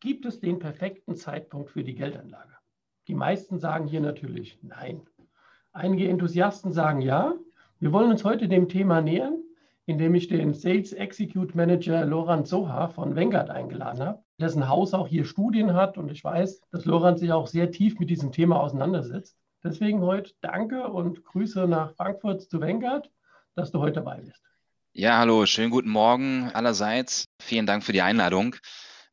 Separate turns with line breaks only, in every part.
Gibt es den perfekten Zeitpunkt für die Geldanlage? Die meisten sagen hier natürlich nein. Einige Enthusiasten sagen ja. Wir wollen uns heute dem Thema nähern, indem ich den Sales Execute Manager Laurent Soha von Vanguard eingeladen habe, dessen Haus auch hier Studien hat und ich weiß, dass Laurent sich auch sehr tief mit diesem Thema auseinandersetzt. Deswegen heute danke und Grüße nach Frankfurt zu Vanguard, dass du heute dabei bist.
Ja, hallo, schönen guten Morgen allerseits. Vielen Dank für die Einladung.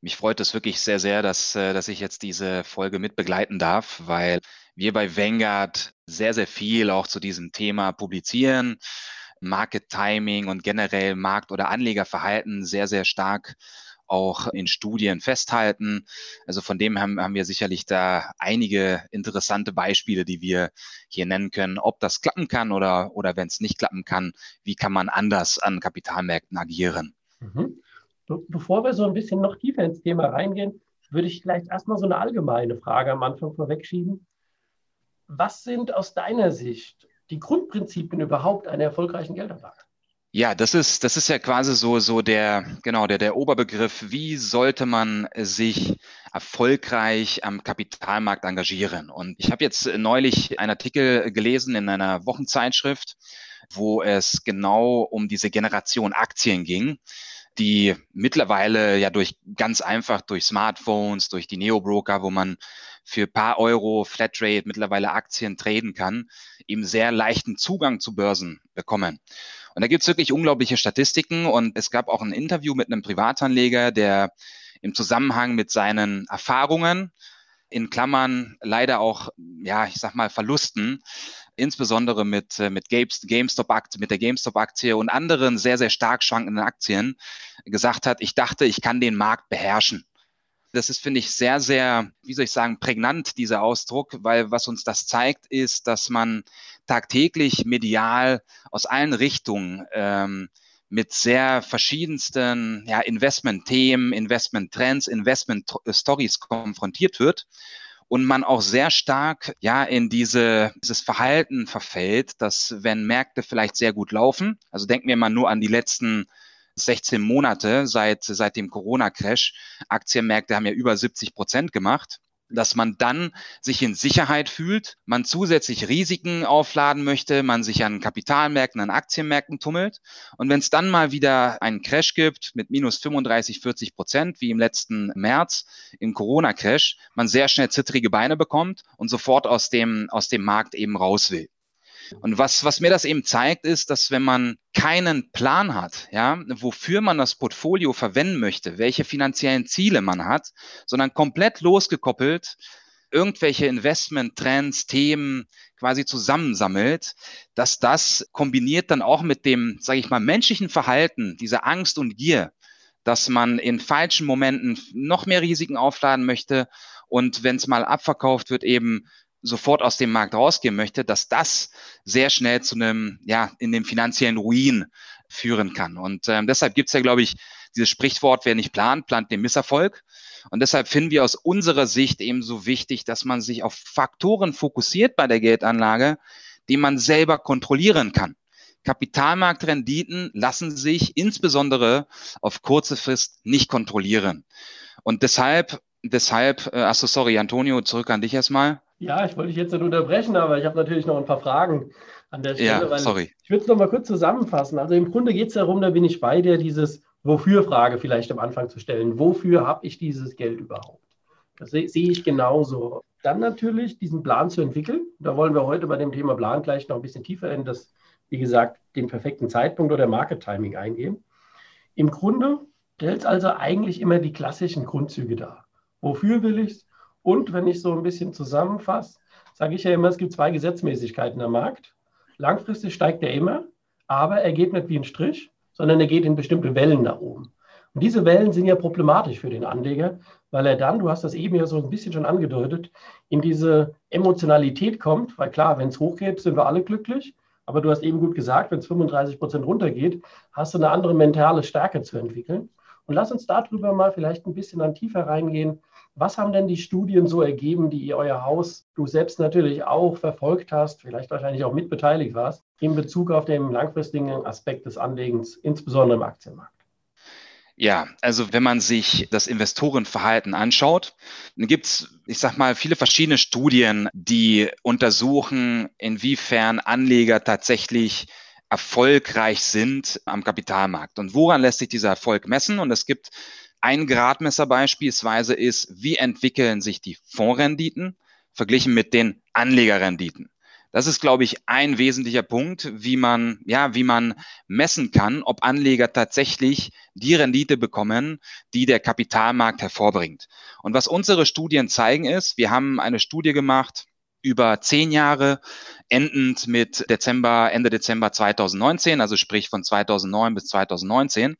Mich freut es wirklich sehr, sehr, dass, äh, dass ich jetzt diese Folge mit begleiten darf, weil wir bei Vanguard sehr, sehr viel auch zu diesem Thema publizieren. Market Timing und generell Markt- oder Anlegerverhalten sehr, sehr stark auch in Studien festhalten. Also von dem haben, haben wir sicherlich da einige interessante Beispiele, die wir hier nennen können, ob das klappen kann oder, oder wenn es nicht klappen kann, wie kann man anders an Kapitalmärkten agieren.
Mhm. Bevor wir so ein bisschen noch tiefer ins Thema reingehen, würde ich vielleicht erstmal so eine allgemeine Frage am Anfang vorwegschieben. Was sind aus deiner Sicht die Grundprinzipien überhaupt einer erfolgreichen Geldanlage?
Ja, das ist, das ist ja quasi so, so der, genau, der, der Oberbegriff. Wie sollte man sich erfolgreich am Kapitalmarkt engagieren? Und ich habe jetzt neulich einen Artikel gelesen in einer Wochenzeitschrift, wo es genau um diese Generation Aktien ging die mittlerweile ja durch ganz einfach durch Smartphones, durch die Neo-Broker, wo man für paar Euro Flatrate mittlerweile Aktien traden kann, eben sehr leichten Zugang zu Börsen bekommen. Und da gibt's wirklich unglaubliche Statistiken und es gab auch ein Interview mit einem Privatanleger, der im Zusammenhang mit seinen Erfahrungen in Klammern leider auch, ja, ich sag mal, Verlusten, insbesondere mit, äh, mit GameStop-Aktie, mit der GameStop-Aktie und anderen sehr, sehr stark schwankenden Aktien gesagt hat, ich dachte, ich kann den Markt beherrschen. Das ist, finde ich, sehr, sehr, wie soll ich sagen, prägnant, dieser Ausdruck, weil was uns das zeigt, ist, dass man tagtäglich medial aus allen Richtungen ähm, mit sehr verschiedensten ja, Investment-Themen, Investment-Trends, Investment-Stories konfrontiert wird und man auch sehr stark ja in diese, dieses Verhalten verfällt, dass wenn Märkte vielleicht sehr gut laufen, also denken wir mal nur an die letzten 16 Monate seit, seit dem Corona-Crash, Aktienmärkte haben ja über 70 Prozent gemacht dass man dann sich in Sicherheit fühlt, man zusätzlich Risiken aufladen möchte, man sich an Kapitalmärkten, an Aktienmärkten tummelt. Und wenn es dann mal wieder einen Crash gibt mit minus 35, 40 Prozent, wie im letzten März im Corona-Crash, man sehr schnell zittrige Beine bekommt und sofort aus dem, aus dem Markt eben raus will. Und was, was mir das eben zeigt, ist, dass wenn man keinen Plan hat, ja, wofür man das Portfolio verwenden möchte, welche finanziellen Ziele man hat, sondern komplett losgekoppelt irgendwelche Investment-Trends, Themen quasi zusammensammelt, dass das kombiniert dann auch mit dem, sage ich mal, menschlichen Verhalten, dieser Angst und Gier, dass man in falschen Momenten noch mehr Risiken aufladen möchte und wenn es mal abverkauft wird, eben sofort aus dem Markt rausgehen möchte, dass das sehr schnell zu einem, ja, in dem finanziellen Ruin führen kann. Und ähm, deshalb gibt es ja, glaube ich, dieses Sprichwort, wer nicht plant, plant den Misserfolg. Und deshalb finden wir aus unserer Sicht eben so wichtig, dass man sich auf Faktoren fokussiert bei der Geldanlage, die man selber kontrollieren kann. Kapitalmarktrenditen lassen sich insbesondere auf kurze Frist nicht kontrollieren. Und deshalb, deshalb, äh, achso, sorry, Antonio, zurück an dich erstmal.
Ja, ich wollte dich jetzt nicht unterbrechen, aber ich habe natürlich noch ein paar Fragen an der Stelle.
Ja, sorry.
Ich würde es noch mal kurz zusammenfassen. Also im Grunde geht es darum, da bin ich bei dir, dieses Wofür-Frage vielleicht am Anfang zu stellen. Wofür habe ich dieses Geld überhaupt? Das sehe seh ich genauso. Dann natürlich diesen Plan zu entwickeln. Da wollen wir heute bei dem Thema Plan gleich noch ein bisschen tiefer in das, wie gesagt, den perfekten Zeitpunkt oder Market Timing eingehen. Im Grunde stellt es also eigentlich immer die klassischen Grundzüge dar. Wofür will ich es? Und wenn ich so ein bisschen zusammenfasse, sage ich ja immer, es gibt zwei Gesetzmäßigkeiten am Markt. Langfristig steigt er immer, aber er geht nicht wie ein Strich, sondern er geht in bestimmte Wellen nach oben. Und diese Wellen sind ja problematisch für den Anleger, weil er dann, du hast das eben ja so ein bisschen schon angedeutet, in diese Emotionalität kommt, weil klar, wenn es hochgeht, sind wir alle glücklich. Aber du hast eben gut gesagt, wenn es 35 Prozent runtergeht, hast du eine andere mentale Stärke zu entwickeln. Und lass uns darüber mal vielleicht ein bisschen dann tiefer reingehen. Was haben denn die Studien so ergeben, die ihr euer Haus, du selbst natürlich auch verfolgt hast, vielleicht wahrscheinlich auch mitbeteiligt warst, in Bezug auf den langfristigen Aspekt des Anlegens, insbesondere im Aktienmarkt?
Ja, also wenn man sich das Investorenverhalten anschaut, dann gibt's, ich sag mal, viele verschiedene Studien, die untersuchen, inwiefern Anleger tatsächlich erfolgreich sind am Kapitalmarkt. Und woran lässt sich dieser Erfolg messen? Und es gibt ein Gradmesser beispielsweise ist, wie entwickeln sich die Fondsrenditen verglichen mit den Anlegerrenditen. Das ist, glaube ich, ein wesentlicher Punkt, wie man, ja, wie man messen kann, ob Anleger tatsächlich die Rendite bekommen, die der Kapitalmarkt hervorbringt. Und was unsere Studien zeigen ist, wir haben eine Studie gemacht über zehn Jahre, endend mit Dezember, Ende Dezember 2019, also sprich von 2009 bis 2019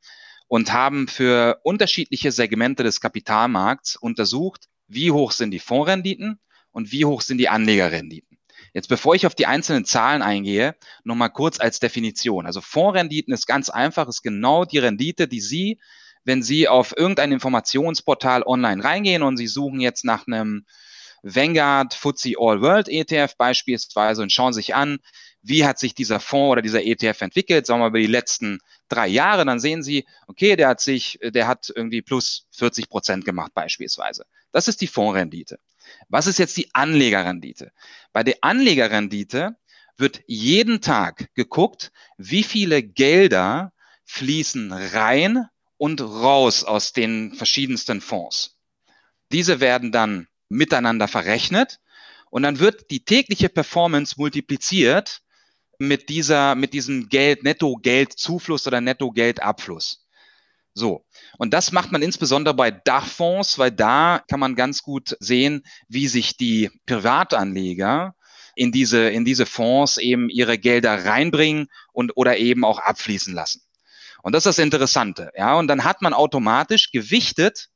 und haben für unterschiedliche Segmente des Kapitalmarkts untersucht, wie hoch sind die Fondsrenditen und wie hoch sind die Anlegerrenditen. Jetzt, bevor ich auf die einzelnen Zahlen eingehe, nochmal kurz als Definition. Also Fondsrenditen ist ganz einfach, ist genau die Rendite, die Sie, wenn Sie auf irgendein Informationsportal online reingehen und Sie suchen jetzt nach einem Vanguard FTSE All World ETF beispielsweise und schauen sich an, wie hat sich dieser Fonds oder dieser ETF entwickelt, sagen wir mal über die letzten drei Jahre, dann sehen Sie, okay, der hat sich, der hat irgendwie plus 40 Prozent gemacht beispielsweise. Das ist die Fondsrendite. Was ist jetzt die Anlegerrendite? Bei der Anlegerrendite wird jeden Tag geguckt, wie viele Gelder fließen rein und raus aus den verschiedensten Fonds. Diese werden dann miteinander verrechnet und dann wird die tägliche Performance multipliziert mit dieser, mit diesem Geld, Netto-Geldzufluss oder Netto-Geldabfluss. So. Und das macht man insbesondere bei Dachfonds, weil da kann man ganz gut sehen, wie sich die Privatanleger in diese, in diese Fonds eben ihre Gelder reinbringen und oder eben auch abfließen lassen. Und das ist das Interessante. Ja, und dann hat man automatisch gewichtet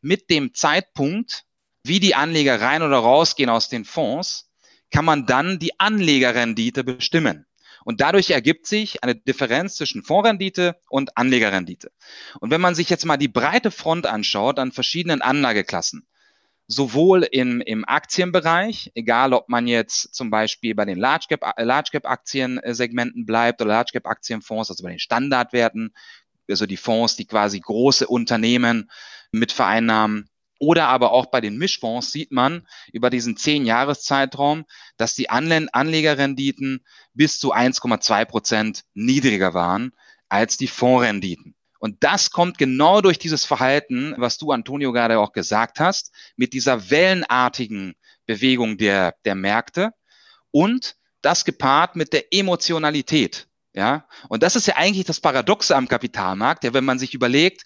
mit dem Zeitpunkt, wie die Anleger rein oder rausgehen aus den Fonds, kann man dann die Anlegerrendite bestimmen. Und dadurch ergibt sich eine Differenz zwischen Fondsrendite und Anlegerrendite. Und wenn man sich jetzt mal die breite Front anschaut an verschiedenen Anlageklassen, sowohl im, im Aktienbereich, egal ob man jetzt zum Beispiel bei den Large Cap, Large Cap Aktiensegmenten bleibt oder Large Cap Aktienfonds, also bei den Standardwerten, also die Fonds, die quasi große Unternehmen mit vereinnahmen, oder aber auch bei den Mischfonds sieht man über diesen zehn Jahreszeitraum, dass die Anlegerrenditen bis zu 1,2 Prozent niedriger waren als die Fondsrenditen. Und das kommt genau durch dieses Verhalten, was du, Antonio, gerade auch gesagt hast, mit dieser wellenartigen Bewegung der, der Märkte und das gepaart mit der Emotionalität. Ja, und das ist ja eigentlich das Paradoxe am Kapitalmarkt, ja, wenn man sich überlegt,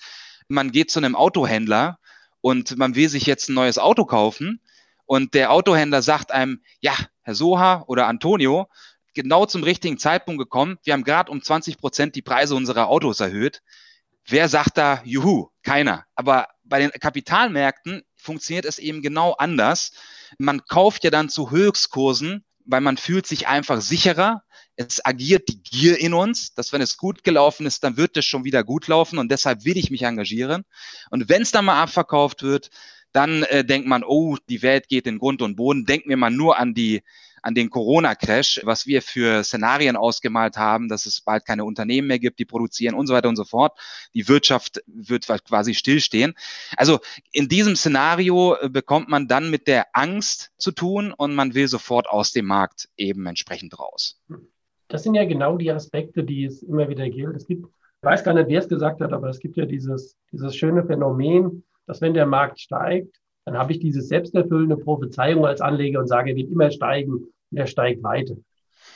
man geht zu einem Autohändler und man will sich jetzt ein neues Auto kaufen und der Autohändler sagt einem, ja, Herr Soha oder Antonio, genau zum richtigen Zeitpunkt gekommen. Wir haben gerade um 20 Prozent die Preise unserer Autos erhöht. Wer sagt da, juhu? Keiner. Aber bei den Kapitalmärkten funktioniert es eben genau anders. Man kauft ja dann zu Höchstkursen, weil man fühlt sich einfach sicherer. Es agiert die Gier in uns, dass wenn es gut gelaufen ist, dann wird es schon wieder gut laufen und deshalb will ich mich engagieren. Und wenn es dann mal abverkauft wird, dann äh, denkt man, oh, die Welt geht in Grund und Boden. Denken wir mal nur an die an den Corona-Crash, was wir für Szenarien ausgemalt haben, dass es bald keine Unternehmen mehr gibt, die produzieren und so weiter und so fort. Die Wirtschaft wird quasi stillstehen. Also in diesem Szenario äh, bekommt man dann mit der Angst zu tun und man will sofort aus dem Markt eben entsprechend raus.
Das sind ja genau die Aspekte, die es immer wieder gilt. Es gibt, ich weiß gar nicht, wer es gesagt hat, aber es gibt ja dieses, dieses schöne Phänomen, dass wenn der Markt steigt, dann habe ich diese selbsterfüllende Prophezeiung als Anleger und sage, er wird immer steigen und er steigt weiter.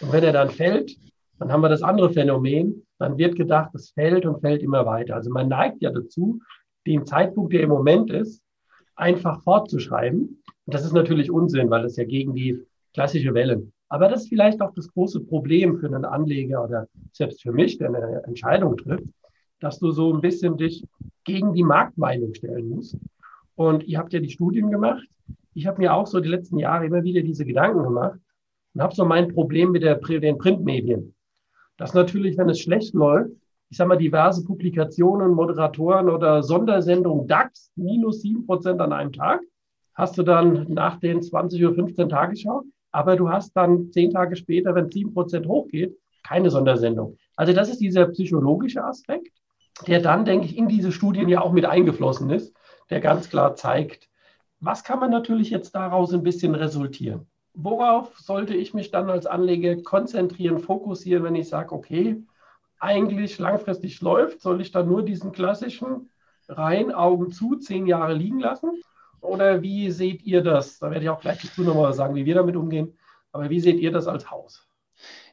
Und wenn er dann fällt, dann haben wir das andere Phänomen, dann wird gedacht, es fällt und fällt immer weiter. Also man neigt ja dazu, den Zeitpunkt, der im Moment ist, einfach fortzuschreiben. Und das ist natürlich Unsinn, weil es ja gegen die klassische Welle. Aber das ist vielleicht auch das große Problem für einen Anleger oder selbst für mich, der eine Entscheidung trifft, dass du so ein bisschen dich gegen die Marktmeinung stellen musst Und ihr habt ja die Studien gemacht. Ich habe mir auch so die letzten Jahre immer wieder diese Gedanken gemacht und habe so mein Problem mit der, den Printmedien. Dass natürlich, wenn es schlecht läuft, ich sage mal, diverse Publikationen, Moderatoren oder Sondersendungen DAX minus sieben Prozent an einem Tag, hast du dann nach den 20 oder 15 Tagesschau, aber du hast dann zehn Tage später, wenn sieben Prozent hochgeht, keine Sondersendung. Also das ist dieser psychologische Aspekt, der dann, denke ich, in diese Studien ja auch mit eingeflossen ist, der ganz klar zeigt, was kann man natürlich jetzt daraus ein bisschen resultieren? Worauf sollte ich mich dann als Anleger konzentrieren, fokussieren, wenn ich sage, okay, eigentlich langfristig läuft, soll ich dann nur diesen klassischen rein Augen zu zehn Jahre liegen lassen? Oder wie seht ihr das? Da werde ich auch gleich dazu nochmal sagen, wie wir damit umgehen. Aber wie seht ihr das als Haus?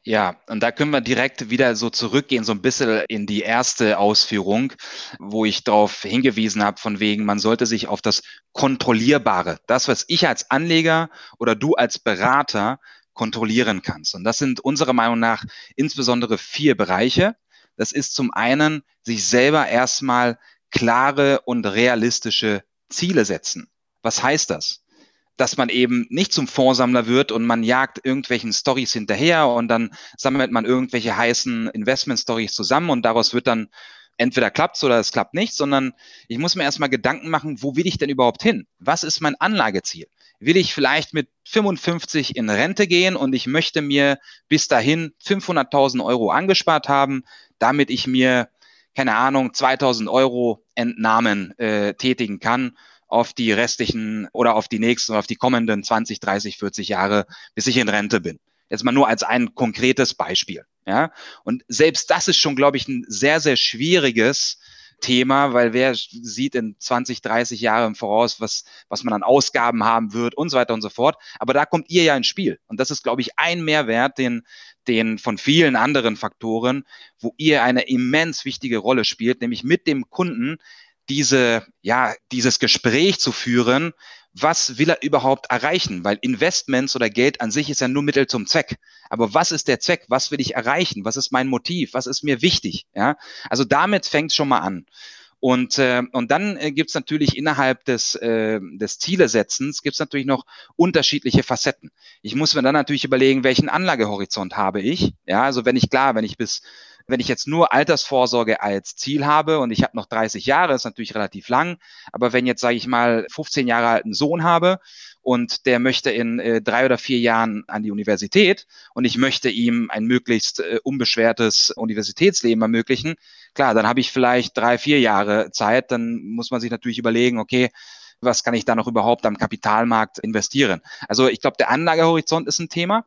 Ja, und da können wir direkt wieder so zurückgehen, so ein bisschen in die erste Ausführung, wo ich darauf hingewiesen habe, von wegen, man sollte sich auf das Kontrollierbare, das, was ich als Anleger oder du als Berater kontrollieren kannst. Und das sind unserer Meinung nach insbesondere vier Bereiche. Das ist zum einen, sich selber erstmal klare und realistische Ziele setzen. Was heißt das? Dass man eben nicht zum Fondsammler wird und man jagt irgendwelchen Stories hinterher und dann sammelt man irgendwelche heißen Investment-Stories zusammen und daraus wird dann entweder klappt's oder es klappt nicht, sondern ich muss mir erstmal Gedanken machen, wo will ich denn überhaupt hin? Was ist mein Anlageziel? will ich vielleicht mit 55 in Rente gehen und ich möchte mir bis dahin 500.000 Euro angespart haben, damit ich mir, keine Ahnung, 2000 Euro Entnahmen äh, tätigen kann auf die restlichen oder auf die nächsten auf die kommenden 20, 30, 40 Jahre, bis ich in Rente bin. Jetzt mal nur als ein konkretes Beispiel. Ja, und selbst das ist schon, glaube ich, ein sehr, sehr schwieriges Thema, weil wer sieht in 20, 30 Jahren Voraus, was, was man an Ausgaben haben wird und so weiter und so fort. Aber da kommt ihr ja ins Spiel. Und das ist, glaube ich, ein Mehrwert, den, den von vielen anderen Faktoren, wo ihr eine immens wichtige Rolle spielt, nämlich mit dem Kunden diese, ja, dieses Gespräch zu führen, was will er überhaupt erreichen? Weil Investments oder Geld an sich ist ja nur Mittel zum Zweck. Aber was ist der Zweck? Was will ich erreichen? Was ist mein Motiv? Was ist mir wichtig? Ja, also damit fängt schon mal an. Und, äh, und dann äh, gibt es natürlich innerhalb des, äh, des Zielesetzens gibt es natürlich noch unterschiedliche Facetten. Ich muss mir dann natürlich überlegen, welchen Anlagehorizont habe ich. Ja, also wenn ich klar, wenn ich bis wenn ich jetzt nur Altersvorsorge als Ziel habe und ich habe noch 30 Jahre, ist natürlich relativ lang, aber wenn jetzt, sage ich mal, 15 Jahre alten Sohn habe und der möchte in äh, drei oder vier Jahren an die Universität und ich möchte ihm ein möglichst äh, unbeschwertes Universitätsleben ermöglichen, klar, dann habe ich vielleicht drei, vier Jahre Zeit, dann muss man sich natürlich überlegen, okay, was kann ich da noch überhaupt am Kapitalmarkt investieren? Also ich glaube, der Anlagehorizont ist ein Thema.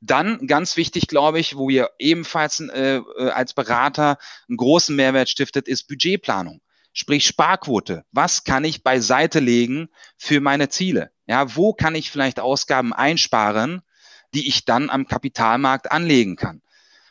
Dann ganz wichtig, glaube ich, wo ihr ebenfalls äh, äh, als Berater einen großen Mehrwert stiftet, ist Budgetplanung. Sprich Sparquote. Was kann ich beiseite legen für meine Ziele? Ja, wo kann ich vielleicht Ausgaben einsparen, die ich dann am Kapitalmarkt anlegen kann?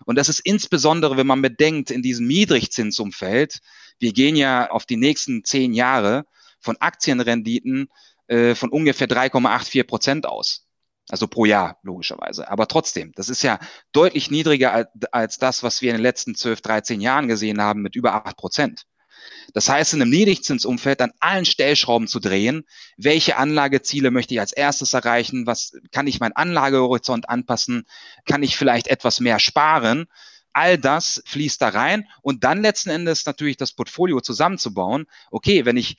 Und das ist insbesondere, wenn man bedenkt, in diesem Niedrigzinsumfeld, wir gehen ja auf die nächsten zehn Jahre von Aktienrenditen äh, von ungefähr 3,84 Prozent aus. Also pro Jahr, logischerweise. Aber trotzdem, das ist ja deutlich niedriger als, als das, was wir in den letzten 12, 13 Jahren gesehen haben mit über acht Prozent. Das heißt, in einem Niedrigzinsumfeld an allen Stellschrauben zu drehen, welche Anlageziele möchte ich als erstes erreichen, was kann ich meinen Anlagehorizont anpassen, kann ich vielleicht etwas mehr sparen, all das fließt da rein und dann letzten Endes natürlich das Portfolio zusammenzubauen. Okay, wenn ich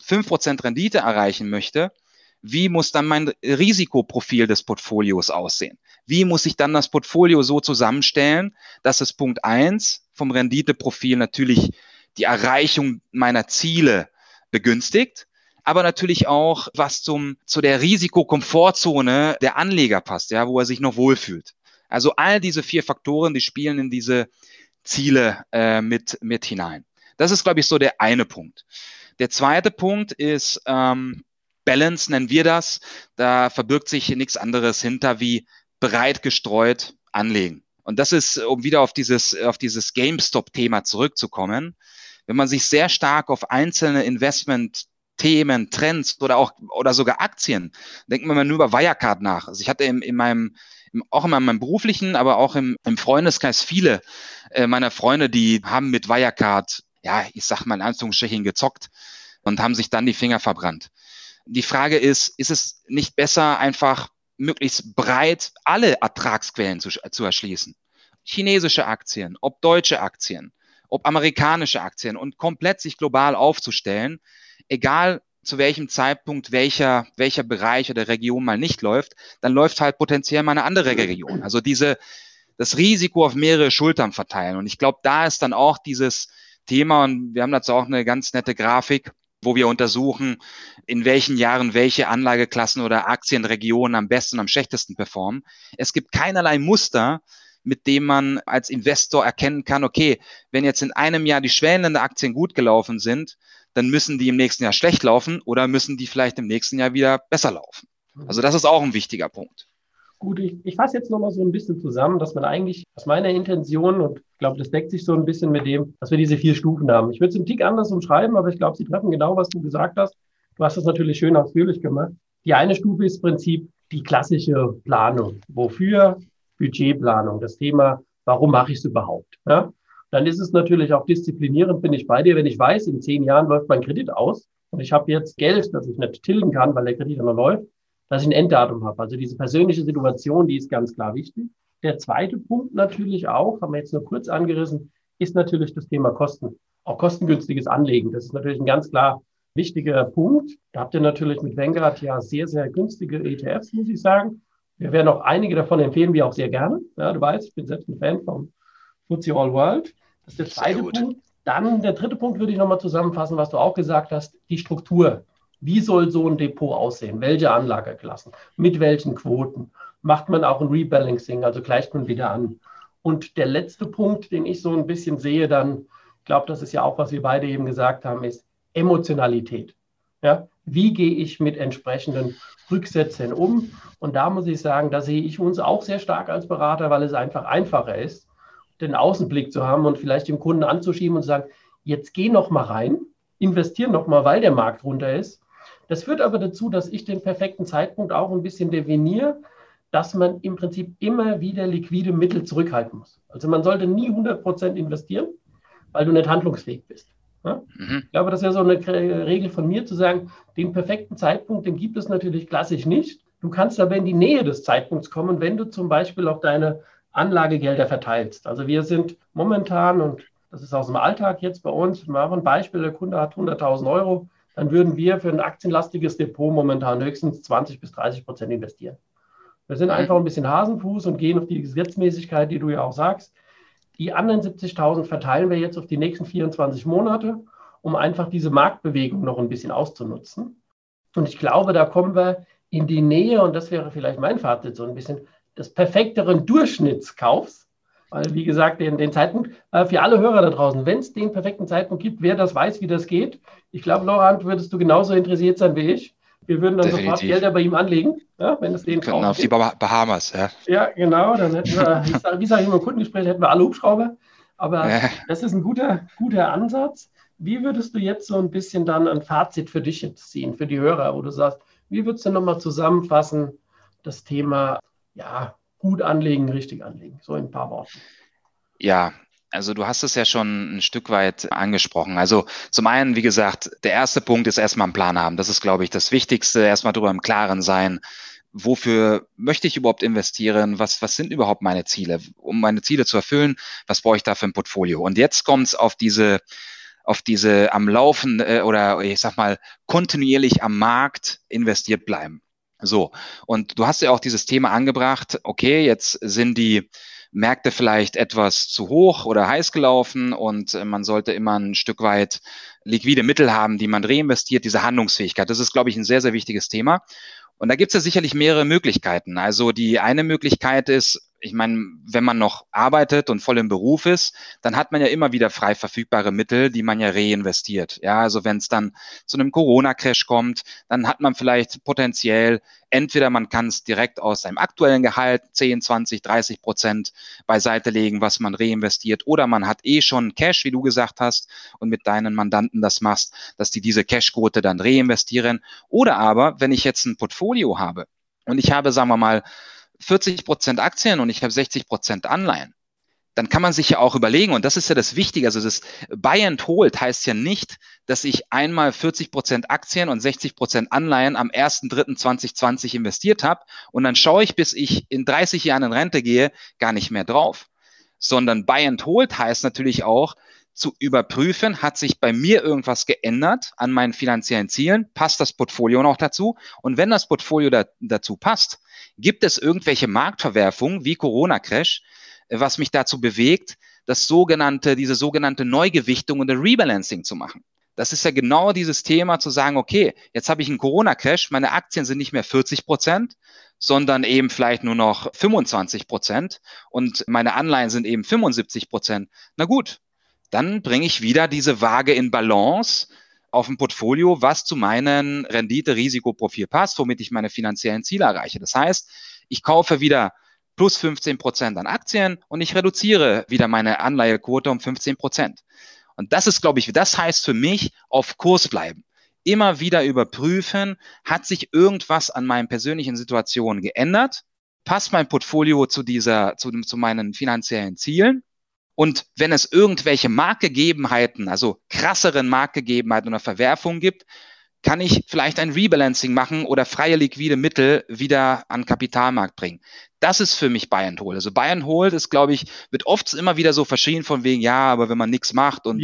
fünf Prozent Rendite erreichen möchte, wie muss dann mein Risikoprofil des Portfolios aussehen? Wie muss ich dann das Portfolio so zusammenstellen, dass es Punkt eins vom Renditeprofil natürlich die Erreichung meiner Ziele begünstigt, aber natürlich auch was zum, zu der Risikokomfortzone der Anleger passt, ja, wo er sich noch wohlfühlt. Also all diese vier Faktoren, die spielen in diese Ziele äh, mit, mit hinein. Das ist, glaube ich, so der eine Punkt. Der zweite Punkt ist, ähm, Balance nennen wir das. Da verbirgt sich nichts anderes hinter wie breit gestreut anlegen. Und das ist, um wieder auf dieses, auf dieses GameStop-Thema zurückzukommen. Wenn man sich sehr stark auf einzelne Investment Themen, Trends oder auch oder sogar Aktien. Denken wir mal nur über Wirecard nach. Also ich hatte in, in meinem im, auch in meinem beruflichen, aber auch im, im Freundeskreis viele äh, meiner Freunde, die haben mit Wirecard, ja, ich sag mal in Anführungsstrichen gezockt und haben sich dann die Finger verbrannt. Die Frage ist, ist es nicht besser, einfach möglichst breit alle Ertragsquellen zu, zu erschließen? Chinesische Aktien, ob deutsche Aktien, ob amerikanische Aktien und komplett sich global aufzustellen, egal zu welchem Zeitpunkt welcher, welcher Bereich oder Region mal nicht läuft, dann läuft halt potenziell mal eine andere Region. Also diese, das Risiko auf mehrere Schultern verteilen. Und ich glaube, da ist dann auch dieses Thema, und wir haben dazu auch eine ganz nette Grafik, wo wir untersuchen, in welchen Jahren welche Anlageklassen oder Aktienregionen am besten, am schlechtesten performen. Es gibt keinerlei Muster, mit dem man als Investor erkennen kann, okay, wenn jetzt in einem Jahr die schwellenden Aktien gut gelaufen sind, dann müssen die im nächsten Jahr schlecht laufen oder müssen die vielleicht im nächsten Jahr wieder besser laufen. Also das ist auch ein wichtiger Punkt.
Gut, ich, ich fasse jetzt nochmal so ein bisschen zusammen, dass man eigentlich aus meiner Intention, und ich glaube, das deckt sich so ein bisschen mit dem, dass wir diese vier Stufen haben. Ich würde es einen Tick anders umschreiben, aber ich glaube, sie treffen genau, was du gesagt hast. Du hast das natürlich schön ausführlich gemacht. Die eine Stufe ist im Prinzip die klassische Planung. Wofür? Budgetplanung. Das Thema, warum mache ich es überhaupt? Ja? Dann ist es natürlich auch disziplinierend, bin ich bei dir, wenn ich weiß, in zehn Jahren läuft mein Kredit aus und ich habe jetzt Geld, das ich nicht tilgen kann, weil der Kredit noch läuft, dass ich ein Enddatum habe. Also diese persönliche Situation, die ist ganz klar wichtig. Der zweite Punkt natürlich auch, haben wir jetzt nur kurz angerissen, ist natürlich das Thema Kosten. Auch kostengünstiges Anlegen. Das ist natürlich ein ganz klar wichtiger Punkt. Da habt ihr natürlich mit Vanguard ja sehr, sehr günstige ETFs, muss ich sagen. Wir werden auch einige davon empfehlen, wir auch sehr gerne. Ja, du weißt, ich bin selbst ein Fan vom FTSE All World. Das ist der zweite Punkt. Dann der dritte Punkt würde ich nochmal zusammenfassen, was du auch gesagt hast, die Struktur. Wie soll so ein Depot aussehen? Welche Anlageklassen? Mit welchen Quoten? Macht man auch ein Rebalancing, also gleicht man wieder an? Und der letzte Punkt, den ich so ein bisschen sehe, dann, ich glaube, das ist ja auch, was wir beide eben gesagt haben, ist Emotionalität. Ja? Wie gehe ich mit entsprechenden Rücksätzen um? Und da muss ich sagen, da sehe ich uns auch sehr stark als Berater, weil es einfach einfacher ist, den Außenblick zu haben und vielleicht dem Kunden anzuschieben und zu sagen, jetzt geh noch mal rein, investier noch mal, weil der Markt runter ist das führt aber dazu, dass ich den perfekten Zeitpunkt auch ein bisschen definiere, dass man im Prinzip immer wieder liquide Mittel zurückhalten muss. Also man sollte nie 100 Prozent investieren, weil du nicht handlungsfähig bist. Ja? Mhm. Ich glaube, das wäre so eine Regel von mir zu sagen, den perfekten Zeitpunkt, den gibt es natürlich klassisch nicht. Du kannst aber in die Nähe des Zeitpunkts kommen, wenn du zum Beispiel auch deine Anlagegelder verteilst. Also wir sind momentan, und das ist aus dem Alltag jetzt bei uns, mal ein Beispiel, der Kunde hat 100.000 Euro, dann würden wir für ein aktienlastiges Depot momentan höchstens 20 bis 30 Prozent investieren. Wir sind einfach ein bisschen Hasenfuß und gehen auf die Gesetzmäßigkeit, die du ja auch sagst. Die anderen 70.000 verteilen wir jetzt auf die nächsten 24 Monate, um einfach diese Marktbewegung noch ein bisschen auszunutzen. Und ich glaube, da kommen wir in die Nähe, und das wäre vielleicht mein Fazit, so ein bisschen des perfekteren Durchschnittskaufs, weil, wie gesagt, den, den Zeitpunkt, äh, für alle Hörer da draußen, wenn es den perfekten Zeitpunkt gibt, wer das weiß, wie das geht, ich glaube, Laurent, würdest du genauso interessiert sein wie ich. Wir würden dann Definitiv. sofort Gelder bei ihm anlegen, ja, wenn es den
Auf die Bahamas,
ja. Ja, genau. Dann hätten wir, ich sag, wie sage ich immer im Kundengespräch, hätten wir alle Hubschrauber. Aber ja. das ist ein guter, guter Ansatz. Wie würdest du jetzt so ein bisschen dann ein Fazit für dich jetzt ziehen, für die Hörer, wo du sagst, wie würdest du nochmal zusammenfassen, das Thema, ja, gut anlegen, richtig anlegen, so in ein paar Worten?
Ja, also du hast es ja schon ein Stück weit angesprochen. Also zum einen, wie gesagt, der erste Punkt ist erstmal einen Plan haben. Das ist, glaube ich, das Wichtigste. Erstmal darüber im Klaren sein. Wofür möchte ich überhaupt investieren? Was, was sind überhaupt meine Ziele? Um meine Ziele zu erfüllen, was brauche ich da für ein Portfolio? Und jetzt kommt es auf diese, auf diese am Laufen äh, oder ich sag mal kontinuierlich am Markt investiert bleiben. So. Und du hast ja auch dieses Thema angebracht. Okay, jetzt sind die Märkte vielleicht etwas zu hoch oder heiß gelaufen und äh, man sollte immer ein Stück weit liquide Mittel haben, die man reinvestiert, diese Handlungsfähigkeit. Das ist, glaube ich, ein sehr, sehr wichtiges Thema. Und da gibt es ja sicherlich mehrere Möglichkeiten. Also die eine Möglichkeit ist, ich meine, wenn man noch arbeitet und voll im Beruf ist, dann hat man ja immer wieder frei verfügbare Mittel, die man ja reinvestiert. Ja, also wenn es dann zu einem Corona-Crash kommt, dann hat man vielleicht potenziell entweder man kann es direkt aus seinem aktuellen Gehalt 10, 20, 30 Prozent beiseite legen, was man reinvestiert, oder man hat eh schon Cash, wie du gesagt hast, und mit deinen Mandanten das machst, dass die diese Cashquote dann reinvestieren. Oder aber, wenn ich jetzt ein Portfolio habe und ich habe, sagen wir mal, 40 Prozent Aktien und ich habe 60 Prozent Anleihen, dann kann man sich ja auch überlegen, und das ist ja das Wichtige, also das Buy and Hold heißt ja nicht, dass ich einmal 40 Prozent Aktien und 60 Prozent Anleihen am 1.3.2020 investiert habe und dann schaue ich, bis ich in 30 Jahren in Rente gehe, gar nicht mehr drauf. Sondern Buy and Hold heißt natürlich auch, zu überprüfen, hat sich bei mir irgendwas geändert an meinen finanziellen Zielen, passt das Portfolio noch dazu und wenn das Portfolio da, dazu passt, gibt es irgendwelche Marktverwerfungen wie Corona-Crash, was mich dazu bewegt, das sogenannte, diese sogenannte Neugewichtung und Rebalancing zu machen. Das ist ja genau dieses Thema zu sagen, okay, jetzt habe ich einen Corona-Crash, meine Aktien sind nicht mehr 40 Prozent, sondern eben vielleicht nur noch 25 Prozent und meine Anleihen sind eben 75 Prozent. Na gut, dann bringe ich wieder diese Waage in Balance auf ein Portfolio, was zu meinem Rendite-Risikoprofil passt, womit ich meine finanziellen Ziele erreiche. Das heißt, ich kaufe wieder plus 15 Prozent an Aktien und ich reduziere wieder meine Anleihequote um 15 Prozent. Und das ist, glaube ich, das heißt für mich auf Kurs bleiben. Immer wieder überprüfen, hat sich irgendwas an meinen persönlichen Situationen geändert? Passt mein Portfolio zu dieser, zu, zu meinen finanziellen Zielen? Und wenn es irgendwelche Marktgegebenheiten, also krasseren Marktgegebenheiten oder Verwerfungen gibt, kann ich vielleicht ein Rebalancing machen oder freie liquide Mittel wieder an Kapitalmarkt bringen. Das ist für mich Buy and Hold. Also Buy and Hold ist, glaube ich, wird oft immer wieder so verschrien von wegen, ja, aber wenn man nichts macht und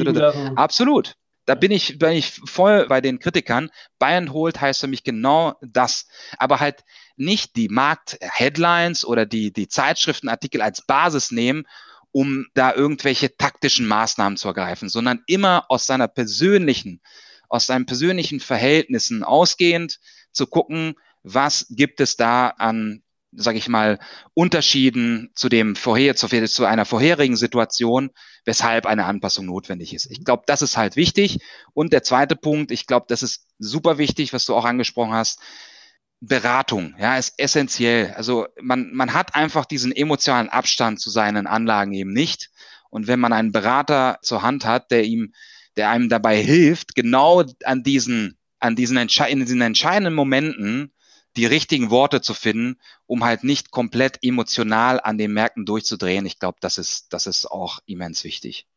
absolut. Da bin ich, bin ich voll bei den Kritikern. Buy and Hold heißt für mich genau das. Aber halt nicht die Markt-Headlines oder die, die Zeitschriftenartikel als Basis nehmen um da irgendwelche taktischen Maßnahmen zu ergreifen, sondern immer aus seiner persönlichen, aus seinen persönlichen Verhältnissen ausgehend zu gucken, was gibt es da an, sage ich mal, Unterschieden zu dem vorher, zu, zu einer vorherigen Situation, weshalb eine Anpassung notwendig ist. Ich glaube, das ist halt wichtig. Und der zweite Punkt, ich glaube, das ist super wichtig, was du auch angesprochen hast. Beratung, ja, ist essentiell. Also man, man hat einfach diesen emotionalen Abstand zu seinen Anlagen eben nicht. Und wenn man einen Berater zur Hand hat, der ihm, der einem dabei hilft, genau an diesen, an diesen, Entsche in diesen entscheidenden Momenten die richtigen Worte zu finden, um halt nicht komplett emotional an den Märkten durchzudrehen. Ich glaube, das ist, das ist auch immens wichtig.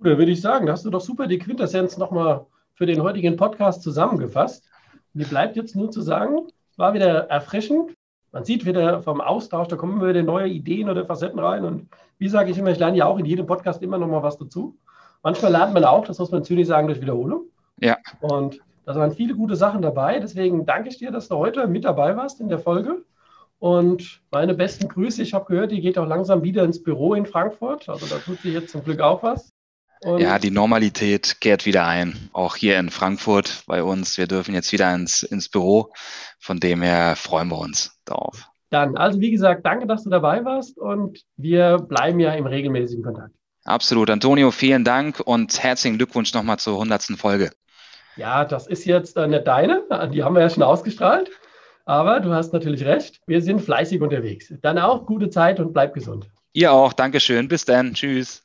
Da würde ich sagen, da hast du doch super die Quintessenz nochmal für den heutigen Podcast zusammengefasst. Mir bleibt jetzt nur zu sagen, war wieder erfrischend. Man sieht wieder vom Austausch, da kommen wieder neue Ideen oder Facetten rein. Und wie sage ich immer, ich lerne ja auch in jedem Podcast immer noch mal was dazu. Manchmal lernt man auch, das muss man zynisch sagen, durch Wiederholung.
Ja.
Und da waren viele gute Sachen dabei. Deswegen danke ich dir, dass du heute mit dabei warst in der Folge. Und meine besten Grüße. Ich habe gehört, ihr geht auch langsam wieder ins Büro in Frankfurt. Also da tut sich jetzt zum Glück auch was.
Und ja, die Normalität kehrt wieder ein. Auch hier in Frankfurt bei uns. Wir dürfen jetzt wieder ins, ins Büro. Von dem her freuen wir uns darauf.
Dann, also wie gesagt, danke, dass du dabei warst und wir bleiben ja im regelmäßigen Kontakt.
Absolut. Antonio, vielen Dank und herzlichen Glückwunsch nochmal zur 100. Folge.
Ja, das ist jetzt äh, nicht deine. Die haben wir ja schon ausgestrahlt. Aber du hast natürlich recht. Wir sind fleißig unterwegs. Dann auch gute Zeit und bleib gesund.
Ihr auch. Dankeschön. Bis dann. Tschüss.